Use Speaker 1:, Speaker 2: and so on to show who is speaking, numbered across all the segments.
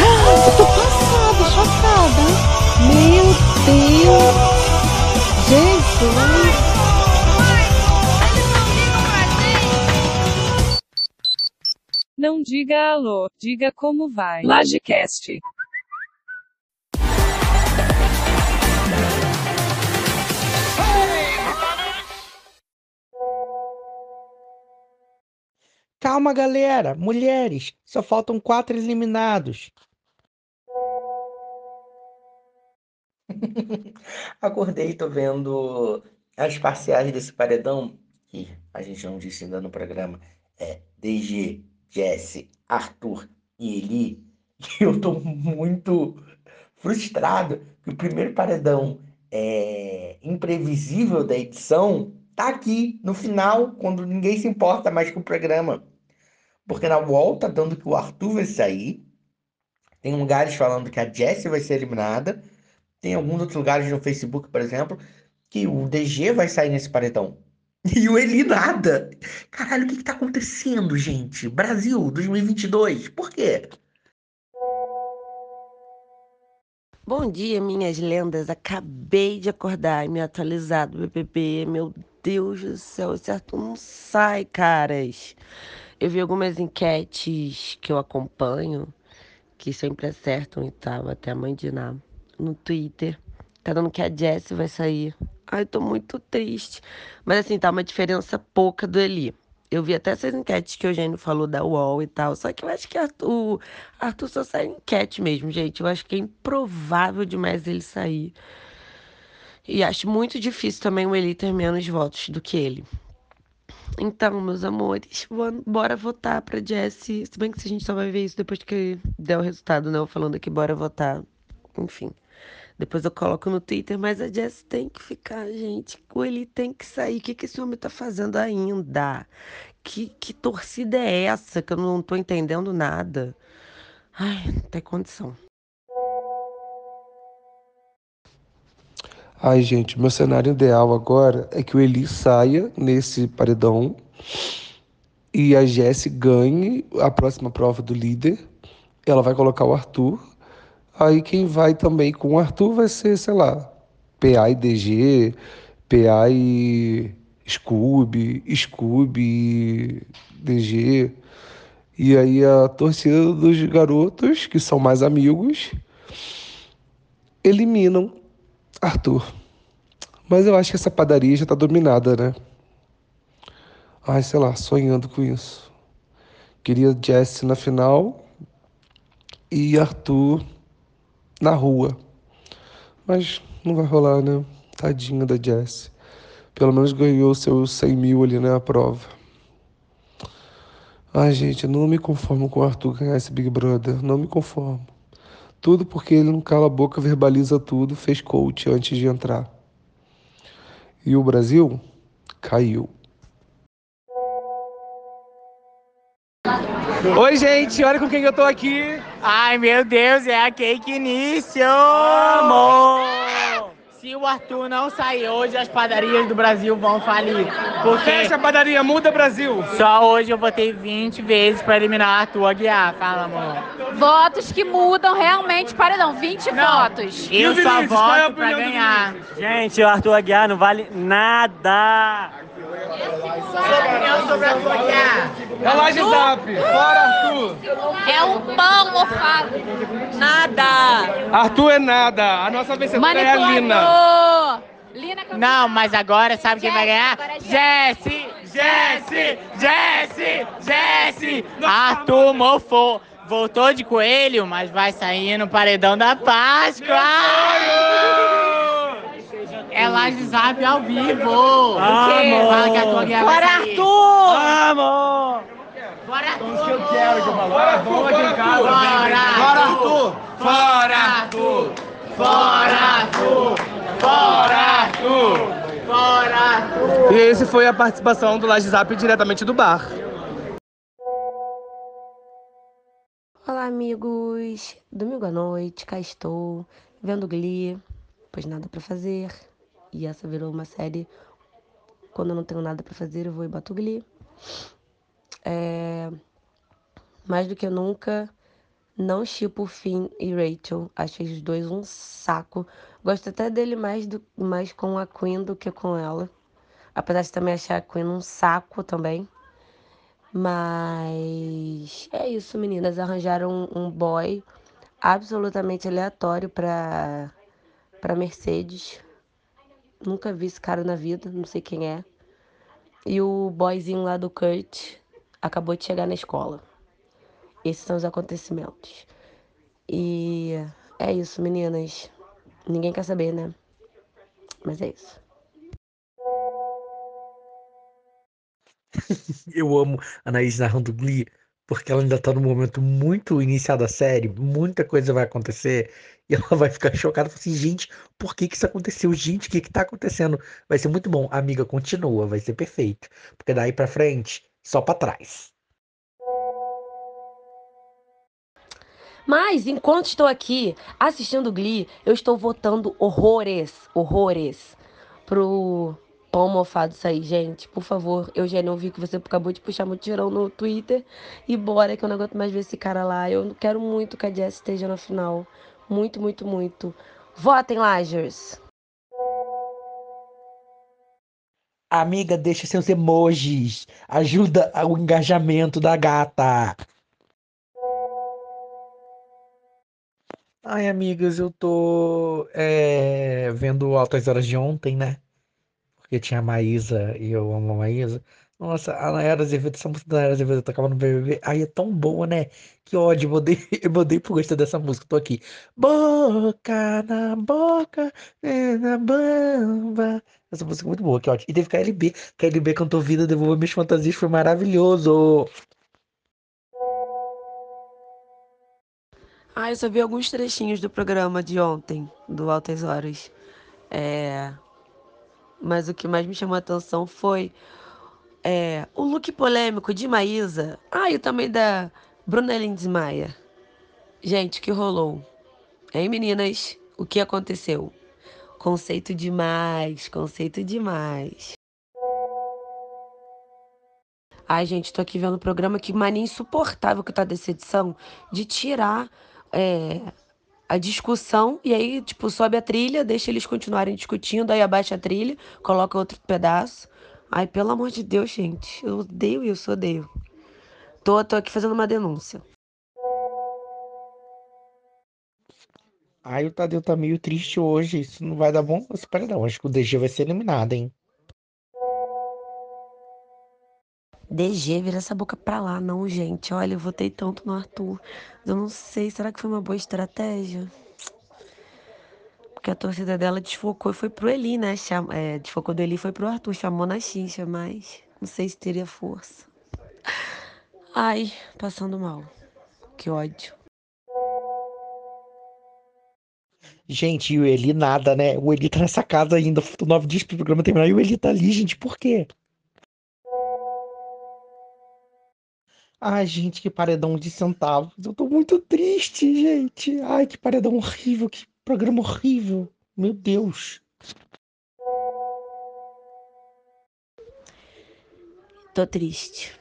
Speaker 1: Eu tô passada, chocada. Meu Deus. Jesus.
Speaker 2: Não diga alô, diga como vai. Lagecast.
Speaker 3: Calma, galera. Mulheres, só faltam quatro eliminados. Acordei, tô vendo as parciais desse paredão, que a gente não disse ainda no programa, é DG, Jesse, Arthur e Eli, e eu tô muito frustrado que o primeiro paredão é, imprevisível da edição tá aqui no final, quando ninguém se importa mais com o programa. Porque na UOL tá dando que o Arthur vai sair, tem lugares falando que a Jessie vai ser eliminada, tem alguns outros lugares no Facebook, por exemplo, que o DG vai sair nesse paredão. E o Eli nada. Caralho, o que que tá acontecendo, gente? Brasil 2022, por quê?
Speaker 4: Bom dia, minhas lendas. Acabei de acordar e me atualizar do BBB. Meu Deus do céu, esse Arthur não sai, caras. Eu vi algumas enquetes que eu acompanho, que sempre acertam e tal, até a mãe de Ná, no Twitter. Tá dando que a Jessie vai sair. Ai, tô muito triste. Mas assim, tá uma diferença pouca do Eli. Eu vi até essas enquetes que o Eugênio falou da UOL e tal. Só que eu acho que Arthur, Arthur só sai enquete mesmo, gente. Eu acho que é improvável demais ele sair. E acho muito difícil também o Eli ter menos votos do que ele. Então, meus amores, bora votar pra Jessie. Se bem que a gente só vai ver isso depois que der o resultado, né? Eu falando aqui, bora votar. Enfim. Depois eu coloco no Twitter, mas a Jess tem que ficar, gente. O Eli tem que sair. O que, que esse homem tá fazendo ainda? Que, que torcida é essa que eu não tô entendendo nada? Ai, não tem condição.
Speaker 5: Ai, gente, meu cenário ideal agora é que o Eli saia nesse paredão e a Jessie ganhe a próxima prova do líder. Ela vai colocar o Arthur. Aí quem vai também com o Arthur vai ser, sei lá, PA e DG, PA e Scooby, Scooby e DG. E aí a torcida dos garotos, que são mais amigos, eliminam Arthur. Mas eu acho que essa padaria já tá dominada, né? Ai, sei lá, sonhando com isso. Queria Jesse na final e Arthur na rua. Mas não vai rolar, né? Tadinha da Jesse. Pelo menos ganhou seus 100 mil ali na prova. Ai, gente, eu não me conformo com o Arthur ganhar esse Big Brother. Não me conformo. Tudo porque ele não cala a boca, verbaliza tudo, fez coach antes de entrar. E o Brasil caiu.
Speaker 6: Oi, gente, olha com quem eu tô aqui.
Speaker 7: Ai, meu Deus, é a Cake Início! Amor! Se o Arthur não sair hoje, as padarias do Brasil vão falir. Porque
Speaker 6: Fecha a padaria, muda Brasil.
Speaker 7: só hoje eu votei 20 vezes pra eliminar Arthur Aguiar. Fala, amor.
Speaker 8: Votos que mudam realmente paredão. 20 votos.
Speaker 7: Eu
Speaker 6: o
Speaker 7: só
Speaker 6: Vinícius? Qual é a
Speaker 7: voto pra
Speaker 6: opinião do
Speaker 7: ganhar.
Speaker 9: Gente, o Arthur Aguiar não vale nada.
Speaker 7: Sua opinião sobre Aguiar?
Speaker 6: É Laje Zap. Fora Arthur.
Speaker 8: É um pão mofado.
Speaker 7: Nada!
Speaker 6: Arthur é nada. A nossa vencedora é a Lina.
Speaker 8: Lina.
Speaker 7: Não, mas agora sabe quem vai ganhar?
Speaker 8: É
Speaker 7: Jesse! Jesse! Jesse! Jesse! Arthur mofou. Voltou de coelho, mas vai sair no paredão da Páscoa! É Laje Zap ao vivo! O quê?
Speaker 9: Amor.
Speaker 7: Fala que a vai
Speaker 8: Bora,
Speaker 7: sair.
Speaker 8: Arthur!
Speaker 9: Amor!
Speaker 7: Bora, Arthur!
Speaker 6: que eu quero, de uma loja boa aqui em casa.
Speaker 7: Bora,
Speaker 6: Arthur. Fora Arthur.
Speaker 7: Fora, Arthur! Fora, Arthur! Fora, Arthur!
Speaker 6: E esse foi a participação do Laje Zap diretamente do bar.
Speaker 4: Olá, amigos! Domingo à noite, cá estou, vendo Glee, pois nada pra fazer. E essa virou uma série. Quando eu não tenho nada pra fazer, eu vou e boto Glee. É... Mais do que nunca, Não chipo Finn e Rachel. Achei os dois um saco. Gosto até dele mais, do, mais com a Queen do que com ela. Apesar de também achar a Queen um saco também. Mas é isso, meninas. Arranjaram um, um boy absolutamente aleatório pra, pra Mercedes. Nunca vi esse cara na vida, não sei quem é. E o boyzinho lá do Kurt acabou de chegar na escola. Esses são os acontecimentos. E é isso, meninas. Ninguém quer saber, né? Mas é isso.
Speaker 3: Eu amo a Anaís narrando Glee, porque ela ainda tá num momento muito inicial da série, muita coisa vai acontecer, e ela vai ficar chocada, assim, gente, por que que isso aconteceu? Gente, o que que tá acontecendo? Vai ser muito bom. Amiga, continua, vai ser perfeito. Porque daí pra frente, só pra trás.
Speaker 4: Mas enquanto estou aqui assistindo Glee, eu estou votando horrores, horrores pro pão mofado sair, gente. Por favor, eu vi que você acabou de puxar mutirão no Twitter. E bora que eu não aguento mais ver esse cara lá. Eu quero muito que a Jess esteja na final. Muito, muito, muito. Votem, Lagers!
Speaker 3: Amiga, deixa seus emojis. Ajuda o engajamento da gata. Ai, amigas, eu tô é, vendo Altas Horas de ontem, né? Porque tinha a Maísa e eu amo a Maísa. Nossa, a Nayara Azevedo, essa música da Nayara Azevedo tocava no BBB. Ai, é tão boa, né? Que ódio, eu mudei, eu mudei por gostar dessa música. Tô aqui. Boca na boca, é, na bamba. Essa música é muito boa, que ótimo. E teve KLB. KLB cantou Vida, Devolver Minhas Fantasias, foi maravilhoso.
Speaker 4: Ah, eu só vi alguns trechinhos do programa de ontem, do Altas Horas. É... Mas o que mais me chamou a atenção foi é, o look polêmico de Maísa. Ah, e também da Bruna Lindsmayer. Gente, o que rolou? Hein, meninas? O que aconteceu? Conceito demais, conceito demais. Ai, gente, tô aqui vendo o programa que mania insuportável que tá dessa edição de tirar é, a discussão e aí, tipo, sobe a trilha, deixa eles continuarem discutindo, aí abaixa a trilha, coloca outro pedaço. Ai, pelo amor de Deus, gente, eu odeio isso, odeio. Tô, tô aqui fazendo uma denúncia.
Speaker 3: Ai, o Tadeu tá meio triste hoje. Isso não vai dar bom esse paredão. Acho que o DG vai ser eliminado, hein?
Speaker 4: DG, vira essa boca pra lá, não, gente. Olha, eu votei tanto no Arthur. Eu não sei, será que foi uma boa estratégia? Porque a torcida dela desfocou e foi pro Eli, né? É, desfocou do Eli foi pro Arthur, chamou na xixa, mas não sei se teria força. Ai, passando mal. Que ódio.
Speaker 3: Gente, e o Eli nada, né? O Eli tá nessa casa ainda, nove dias pro programa terminar e o Eli tá ali, gente, por quê? Ai, gente, que paredão de centavos. Eu tô muito triste, gente. Ai, que paredão horrível, que programa horrível. Meu Deus.
Speaker 4: Tô triste.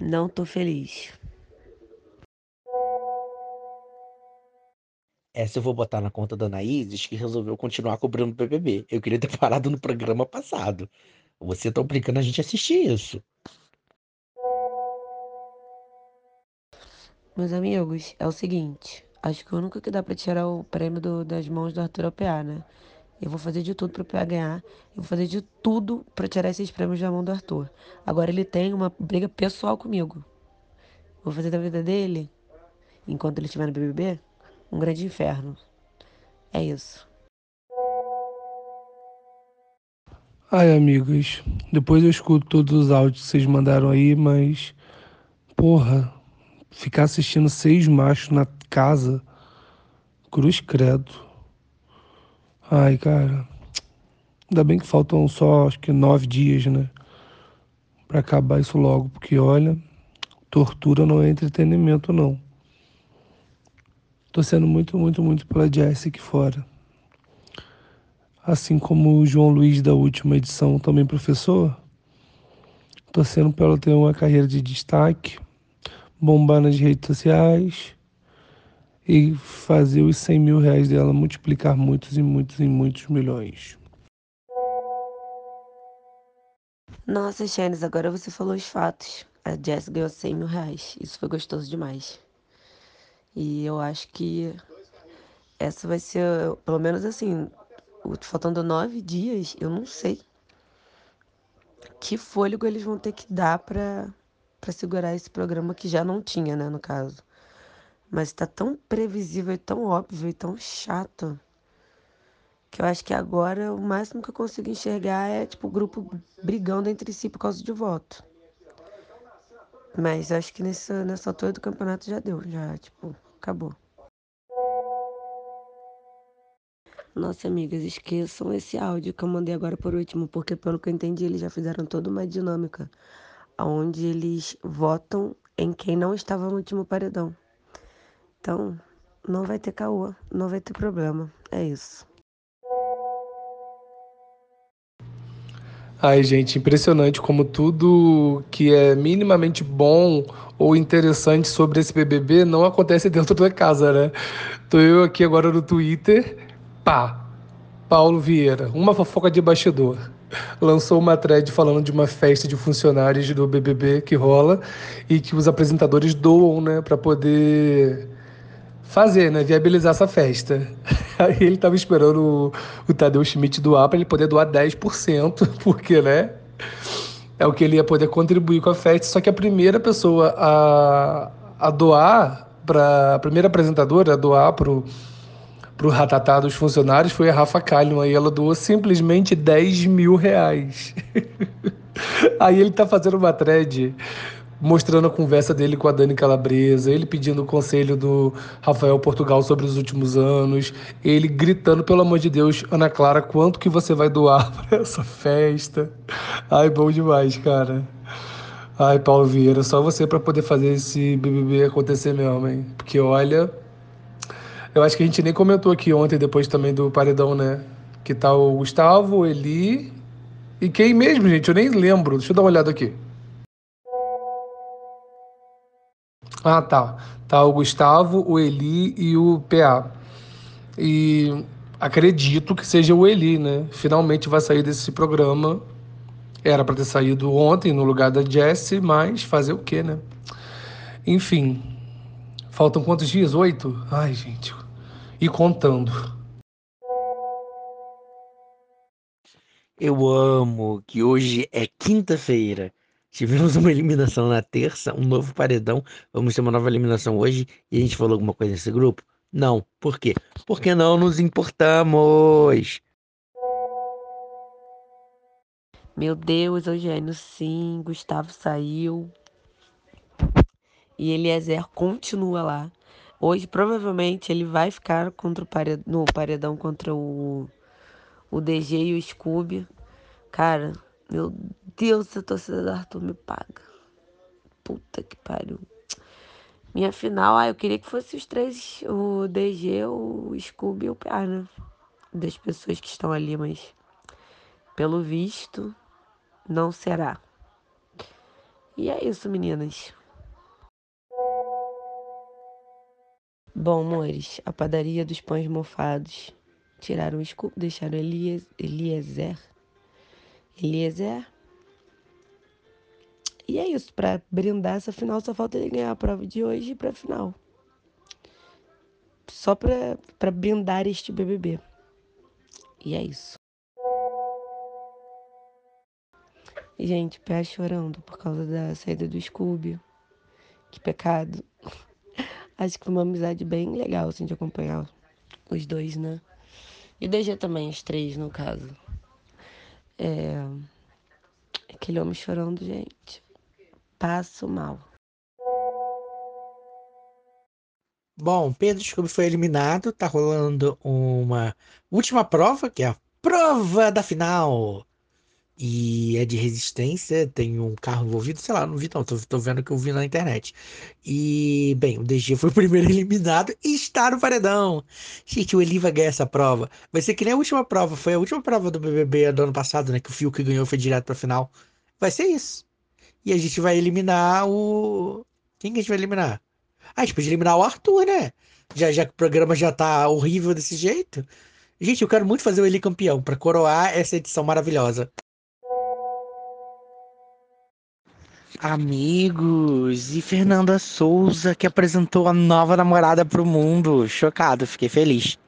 Speaker 4: Não tô feliz.
Speaker 3: Essa eu vou botar na conta da Anaíses, que resolveu continuar cobrando o BBB. Eu queria ter parado no programa passado. Você tá obrigando a gente a assistir isso.
Speaker 4: Meus amigos, é o seguinte. Acho que o único que dá pra tirar o prêmio do- das mãos do Arthur é o PA, né? Eu vou fazer de tudo pro PA ganhar. Eu vou fazer de tudo pra tirar esses prêmios da mão do Arthur. Agora ele tem uma briga pessoal comigo. Vou fazer da vida dele, enquanto ele estiver no BBB, um grande inferno. É isso.
Speaker 5: Ai, amigos, depois eu escuto todos os áudios que vocês mandaram aí, mas. Porra, ficar assistindo seis machos na casa. Cruz credo. Ai, cara. Ainda bem que faltam só, acho que nove dias, né? Pra acabar isso logo, porque olha, tortura não é entretenimento, não. Tô sendo muito, muito, muito pela Jessie aqui fora. Assim como o João Luiz da última edição, também professor, torcendo para ela ter uma carreira de destaque, bombar nas redes sociais,
Speaker 6: e fazer os 100 mil reais dela multiplicar muitos e muitos e muitos milhões.
Speaker 4: Nossa, Shanice, agora você falou os fatos. A Jess ganhou 100 mil reais. Isso foi gostoso demais. E eu acho que essa vai ser, pelo menos assim, faltando nove dias, eu não sei que fôlego eles vão ter que dar para segurar esse programa que já não tinha, né, no caso. Mas tá tão previsível e tão óbvio e tão chato que eu acho que agora o máximo que eu consigo enxergar é tipo o grupo brigando entre si por causa de voto. Mas acho que nessa, nessa altura do campeonato já deu, já, tipo, acabou. Nossa, amigas, esqueçam esse áudio que eu mandei agora por último, porque pelo que eu entendi, eles já fizeram toda uma dinâmica onde eles votam em quem não estava no último paredão. Então, não vai ter caô, não vai ter problema. É isso.
Speaker 6: Ai, gente, impressionante como tudo que é minimamente bom ou interessante sobre esse BBB não acontece dentro da casa, né? Tô eu aqui agora no Twitter Pá, Paulo Vieira, uma fofoca de bastidor. Lançou uma thread falando de uma festa de funcionários do BBB que rola e que os apresentadores doam, né, para poder fazer, né, viabilizar essa festa. Aí ele tava esperando o, o Tadeu Schmidt doar para ele poder doar 10%, porque, né, é o que ele ia poder contribuir com a festa. Só que a primeira pessoa a, a doar, para a primeira apresentadora a doar pro pro ratatá dos funcionários foi a Rafa Kalimann e ela doou simplesmente 10 mil reais. Aí ele tá fazendo uma thread mostrando a conversa dele com a Dani Calabresa, ele pedindo o conselho do Rafael Portugal sobre os últimos anos, ele gritando, pelo amor de Deus, Ana Clara, quanto que você vai doar para essa festa? Ai, bom demais, cara. Ai, Paulo Vieira, só você para poder fazer esse BBB acontecer mesmo, hein? Porque olha, eu acho que a gente nem comentou aqui ontem, depois também do paredão, né? Que tá o Gustavo, o Eli. E quem mesmo, gente? Eu nem lembro. Deixa eu dar uma olhada aqui. Ah, tá. Tá o Gustavo, o Eli e o PA. E acredito que seja o Eli, né? Finalmente vai sair desse programa. Era para ter saído ontem no lugar da Jessie, mas fazer o quê, né? Enfim. Faltam quantos dias? Oito? Ai, gente e contando.
Speaker 3: Eu amo que hoje é quinta-feira. Tivemos uma eliminação na terça, um novo paredão. Vamos ter uma nova eliminação hoje. E a gente falou alguma coisa nesse grupo? Não. Por quê? Porque não nos importamos.
Speaker 4: Meu Deus, Eugênio, sim. Gustavo saiu. E Eliezer continua lá. Hoje, provavelmente, ele vai ficar contra o paredão, no paredão contra o, o DG e o Scooby. Cara, meu Deus, a torcida do Arthur me paga. Puta que pariu. Minha final, ah, eu queria que fosse os três, o DG, o Scooby e o PA, né? Das pessoas que estão ali, mas pelo visto, não será. E é isso, meninas. Bom, amores, a padaria dos pães mofados. Tiraram o escudo, deixaram Elias, Eliezer. Eliezer. E é isso, para brindar essa final, só falta ele ganhar a prova de hoje para final. Só para brindar este BBB. E é isso. Gente, pé chorando por causa da saída do Scooby. Que pecado. Acho que foi uma amizade bem legal, assim, de acompanhar os dois, né? E DG também, os três, no caso. É... Aquele homem chorando, gente. Passo mal.
Speaker 3: Bom, Pedro Scooby foi eliminado. Tá rolando uma última prova, que é a prova da final. E é de resistência, tem um carro envolvido, sei lá, não vi não, tô, tô vendo que eu vi na internet. E, bem, o DG foi o primeiro eliminado e está no paredão. Gente, o Eli vai ganhar essa prova. Vai ser que nem a última prova, foi a última prova do BBB do ano passado, né? Que o Fio que ganhou foi direto pra final. Vai ser isso. E a gente vai eliminar o. Quem que a gente vai eliminar? Ah, a gente pode eliminar o Arthur, né? Já, já que o programa já tá horrível desse jeito. Gente, eu quero muito fazer o Eli campeão pra coroar essa edição maravilhosa. Amigos, e Fernanda Souza que apresentou a nova namorada pro mundo. Chocado, fiquei feliz.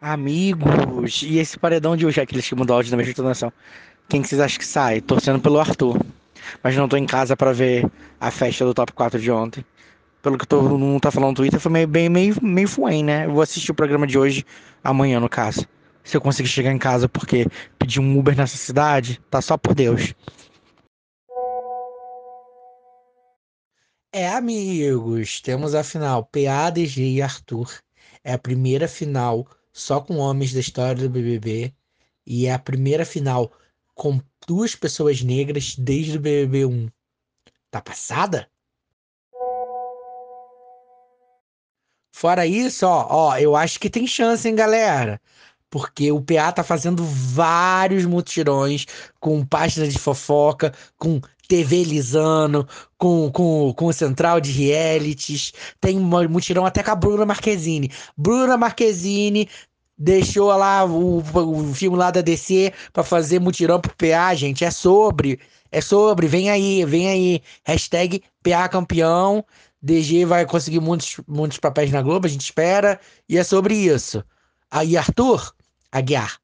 Speaker 3: Amigos, e esse paredão de hoje, aqueles que mudam o áudio da mesma entonação. Quem que vocês acham que sai? Torcendo pelo Arthur. Mas não tô em casa pra ver a festa do top 4 de ontem. Pelo que todo mundo tá falando no Twitter, foi meio, bem, meio, meio fuém, né? Eu vou assistir o programa de hoje, amanhã, no caso. Se eu conseguir chegar em casa porque pedi um Uber nessa cidade, tá só por Deus. É, amigos, temos a final PA, DG e Arthur. É a primeira final só com homens da história do BBB. E é a primeira final com duas pessoas negras desde o BBB 1. Tá passada? Fora isso, ó, ó, eu acho que tem chance, hein, galera? Porque o PA tá fazendo vários mutirões com página de fofoca, com TV Lisano, com, com, com central de realities. Tem mutirão até com a Bruna Marquezine. Bruna Marquezine deixou lá o, o filme lá da DC para fazer mutirão pro PA, gente. É sobre. É sobre. Vem aí, vem aí. Hashtag PA campeão. DG vai conseguir muitos, muitos papéis na Globo, a gente espera. E é sobre isso. Aí, Arthur, Aguiar.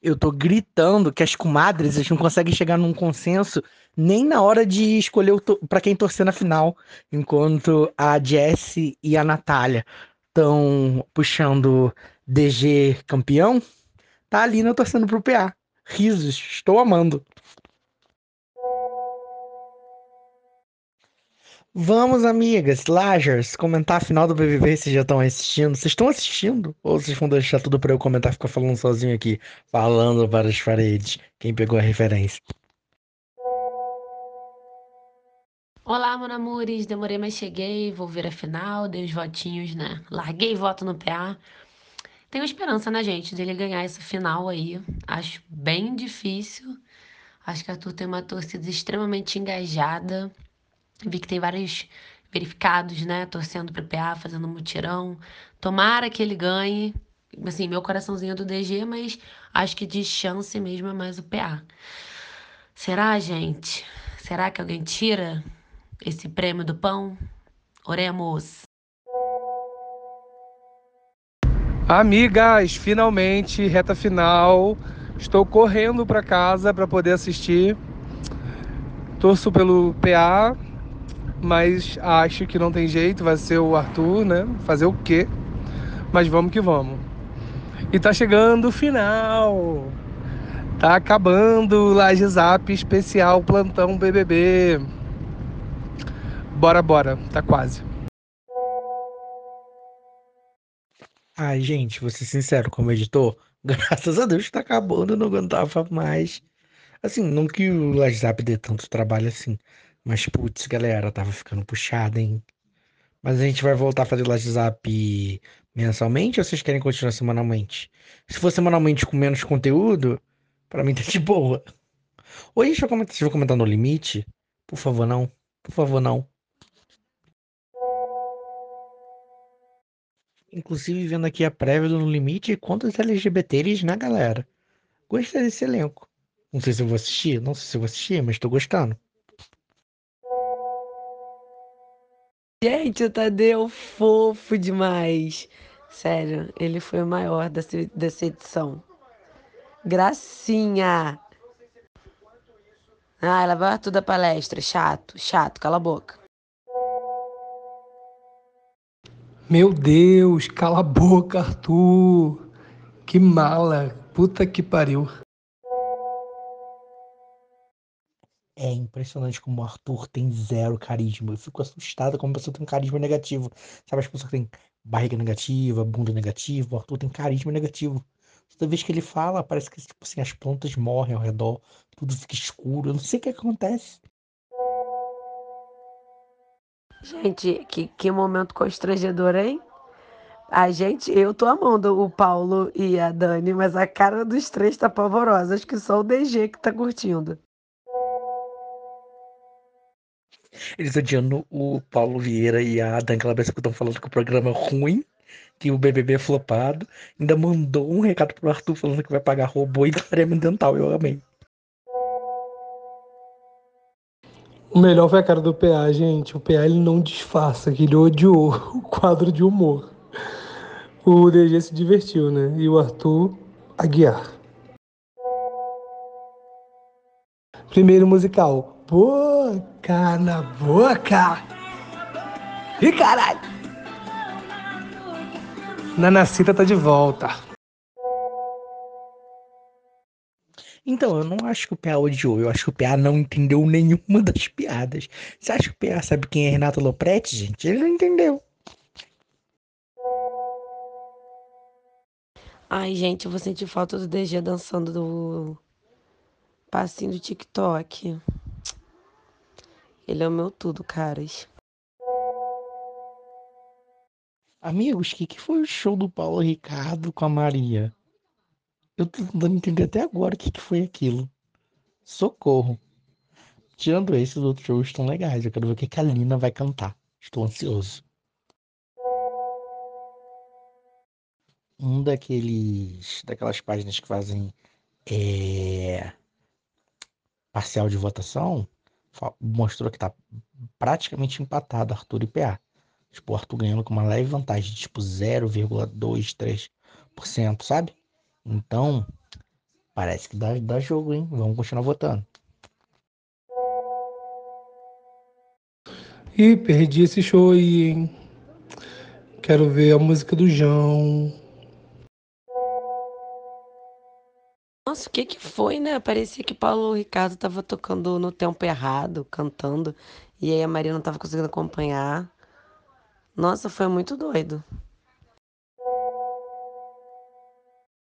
Speaker 3: Eu tô gritando que as comadres eles não conseguem chegar num consenso nem na hora de escolher para quem torcer na final, enquanto a Jessie e a Natália estão puxando DG campeão, tá ali Lina torcendo pro PA. Risos, estou amando. Vamos, amigas, Lagers, comentar a final do BBB, vocês já estão assistindo. Vocês estão assistindo? Ou vocês vão deixar tudo para eu comentar ficar falando sozinho aqui, falando para as paredes? Quem pegou a referência?
Speaker 4: Olá, meu demorei, mas cheguei, vou ver a final, dei os votinhos, né? Larguei voto no PA. Tenho esperança, né, gente, dele ganhar essa final aí. Acho bem difícil. Acho que a Arthur tem uma torcida extremamente engajada. Vi que tem vários verificados, né? Torcendo pro PA, fazendo mutirão. Tomara que ele ganhe. Assim, meu coraçãozinho é do DG, mas acho que de chance mesmo é mais o PA. Será, gente? Será que alguém tira esse prêmio do pão? Oremos.
Speaker 6: Amigas, finalmente, reta final. Estou correndo para casa para poder assistir. Torço pelo PA, mas acho que não tem jeito, vai ser o Arthur, né? Fazer o quê? Mas vamos que vamos. E tá chegando o final. Tá acabando o Laje Zap especial plantão BBB. Bora, bora, tá quase.
Speaker 3: Ai, gente, vou ser sincero, como editor, graças a Deus tá acabando, não aguentava mais. Assim, não que o Laje Zap dê tanto trabalho assim, mas, putz, galera, tava ficando puxado, hein? Mas a gente vai voltar a fazer WhatsApp mensalmente ou vocês querem continuar semanalmente? Se for semanalmente com menos conteúdo, pra mim tá de boa. Ou a gente vai comentar, vocês vão comentar no limite? Por favor, não. Por favor, não. Inclusive, vendo aqui a prévia do No Limite, quantos LGBTs, né, galera? Gostei desse elenco. Não sei se eu vou assistir, não sei se eu vou assistir, mas tô gostando.
Speaker 4: Gente, o Tadeu fofo demais. Sério, ele foi o maior dessa, dessa edição. Gracinha. Ah, ela vai tudo da palestra. Chato, chato, cala a boca.
Speaker 5: Meu Deus, cala a boca, Arthur. Que mala. Puta que pariu.
Speaker 3: É impressionante como o Arthur tem zero carisma. Eu fico assustado como a pessoa tem um carisma negativo. Sabe, as pessoas que têm barriga negativa, bunda negativa, o Arthur tem carisma negativo. Toda vez que ele fala, parece que tipo assim, as plantas morrem ao redor, tudo fica escuro. Eu não sei o que acontece.
Speaker 4: Gente, que, que momento constrangedor, hein? A gente, eu tô amando o Paulo e a Dani, mas a cara dos três tá pavorosa. Acho que só o DG que tá curtindo.
Speaker 3: Eles odiando o Paulo Vieira e a Dan Calabresa que estão falando que o programa é ruim, que o BBB é flopado. Ainda mandou um recado pro Arthur falando que vai pagar robô e aparelhamento dental. Eu amei.
Speaker 6: O melhor foi a cara do PA, gente. O PA ele não disfarça, que ele odiou o quadro de humor. O DG se divertiu, né? E o Arthur Aguiar. Primeiro musical. Boca na boca. Ih, caralho. Nanacita tá de volta.
Speaker 3: Então, eu não acho que o PA odiou, eu acho que o PA não entendeu nenhuma das piadas. Você acha que o PA sabe quem é Renato Lopretti, gente? Ele não entendeu.
Speaker 4: Ai, gente, eu vou sentir falta do DG dançando do passinho do TikTok. Ele é o meu tudo, caras.
Speaker 3: Amigos, o que, que foi o show do Paulo Ricardo com a Maria? Eu tô tentando entender até agora o que, que foi aquilo. Socorro. Tirando esse, os outros shows estão legais. Eu quero ver o que, que a Lina vai cantar. Estou ansioso. Um daqueles. daquelas páginas que fazem é, parcial de votação mostrou que tá praticamente empatado Arthur e PA. Tipo, o Arthur ganhando com uma leve vantagem de tipo 0,23%, sabe? Então, parece que dá, dá jogo, hein? Vamos continuar votando.
Speaker 6: Ih, perdi esse show aí, hein? Quero ver a música do João.
Speaker 4: Nossa, o que que foi, né? Parecia que Paulo Ricardo tava tocando no tempo errado, cantando, e aí a Maria não tava conseguindo acompanhar. Nossa, foi muito doido.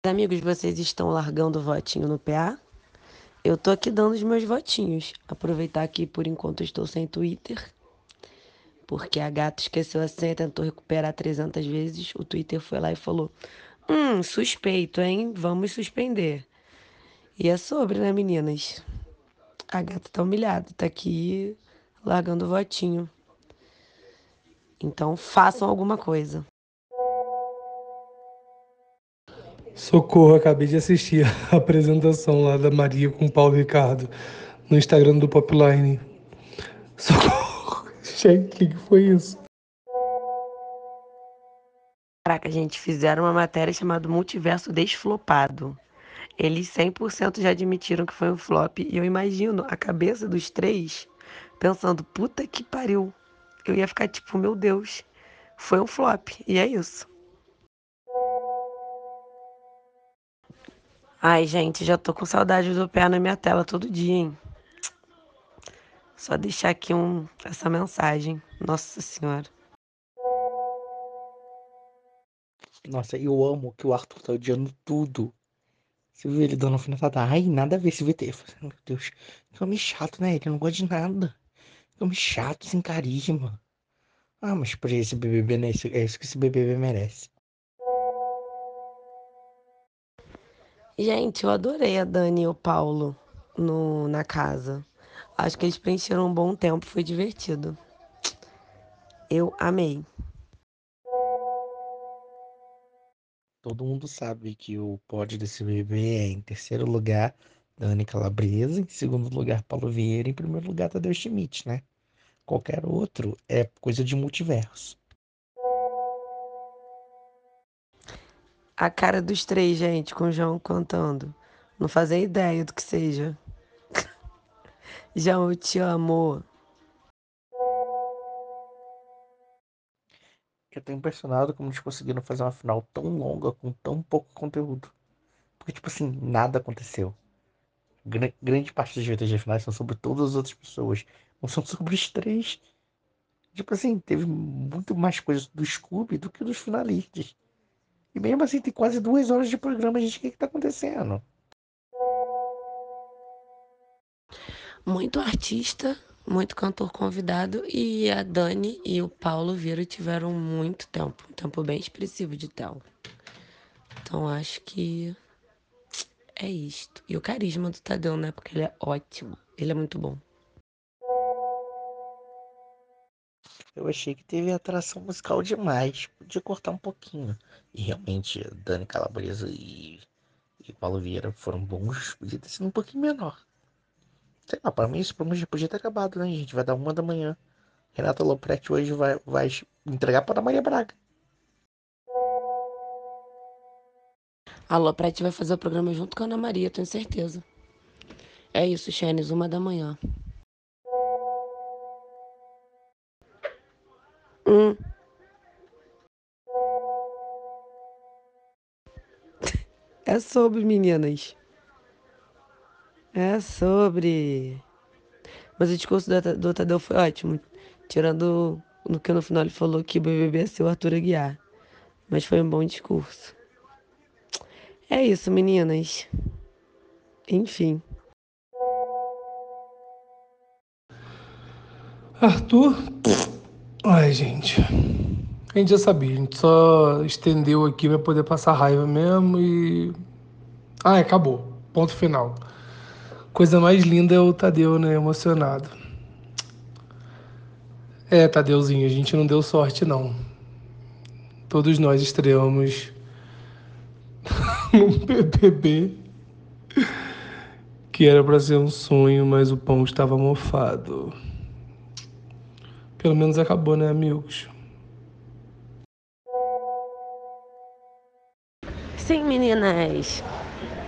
Speaker 4: Amigos, vocês estão largando o votinho no PA? Eu tô aqui dando os meus votinhos. Aproveitar que por enquanto estou sem Twitter. Porque a gata esqueceu a senha, tentou recuperar 300 vezes. O Twitter foi lá e falou: Hum, suspeito, hein? Vamos suspender. E é sobre, né, meninas? A gata tá humilhada, tá aqui largando o votinho. Então façam alguma coisa.
Speaker 6: Socorro, acabei de assistir a apresentação lá da Maria com o Paulo Ricardo no Instagram do Popline. Socorro! Gente, o que, foi isso?
Speaker 4: Caraca, gente, fizeram uma matéria chamada Multiverso Desflopado. Eles 100% já admitiram que foi um flop. E eu imagino a cabeça dos três pensando: puta que pariu. Eu ia ficar tipo: meu Deus, foi um flop. E é isso. Ai, gente, já tô com saudade do pé na minha tela todo dia, hein? Só deixar aqui um, essa mensagem. Nossa Senhora.
Speaker 3: Nossa, eu amo que o Arthur tá odiando tudo. Você viu ele dando alfinetada? Ai, nada a ver esse VT. Falei, Meu Deus, que homem chato, né? Ele não gosta de nada. Que homem chato, sem carisma. Ah, mas por esse BBB, né? Isso- É isso que esse BBB merece.
Speaker 4: Gente, eu adorei a Dani e o Paulo no, na casa. Acho que eles preencheram um bom tempo, foi divertido. Eu amei.
Speaker 3: Todo mundo sabe que o pódio desse BBB é em terceiro lugar, Dani Calabresa, em segundo lugar, Paulo Vieira, em primeiro lugar, Tadeu Schmidt, né? Qualquer outro é coisa de multiverso.
Speaker 4: A cara dos três, gente, com o João cantando. Não fazia ideia do que seja. João, eu te amo.
Speaker 3: Eu tô impressionado como eles conseguiram fazer uma final tão longa com tão pouco conteúdo. Porque, tipo assim, nada aconteceu. Gra- grande parte das VTG finais são sobre todas as outras pessoas. Não são sobre os três. Tipo assim, teve muito mais coisas do Scooby do que dos finalistas. E mesmo assim, tem quase duas horas de programa, gente. O que que tá acontecendo?
Speaker 4: Muito artista, muito cantor convidado. E a Dani e o Paulo Vieira tiveram muito tempo. Um tempo bem expressivo de tela. Então acho que é isto. E o carisma do Tadeu, né? Porque ele é ótimo. Ele é muito bom.
Speaker 3: Eu achei que teve atração musical demais. Podia cortar um pouquinho. E realmente, Dani Calabresa e, e Paulo Vieira foram bons. Podia ter sido um pouquinho menor. Sei lá, pra mim esse programa já podia ter acabado, né, gente? Vai dar uma da manhã. Renata Lopretti hoje vai, vai entregar para Maria Braga.
Speaker 4: A Lopretti vai fazer o programa junto com a Ana Maria, tenho certeza. É isso, Xenis, uma da manhã. Hum. É sobre, meninas. É sobre. Mas o discurso do, do Tadeu foi ótimo. Tirando no que no final ele falou que o BBB é seu Arthur Aguiar. Mas foi um bom discurso. É isso, meninas. Enfim.
Speaker 6: Arthur. Ai, gente. A gente já sabia, a gente só estendeu aqui pra poder passar raiva mesmo e. Ah, acabou. Ponto final. Coisa mais linda é o Tadeu, né? Emocionado. É, Tadeuzinho, a gente não deu sorte, não. Todos nós estreamos num BBB que era para ser um sonho, mas o pão estava mofado. Pelo menos acabou, né, amigos?
Speaker 4: Sim, meninas.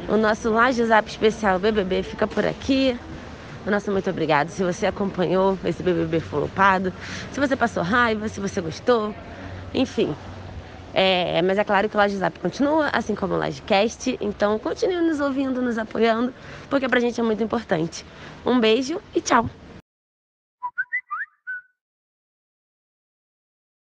Speaker 4: O nosso Laje Zap especial BBB fica por aqui. O nosso muito obrigado se você acompanhou esse BBB flopado, se você passou raiva, se você gostou, enfim. É, mas é claro que o Laje Zap continua, assim como o Lajecast, então continue nos ouvindo, nos apoiando, porque pra gente é muito importante. Um beijo e tchau!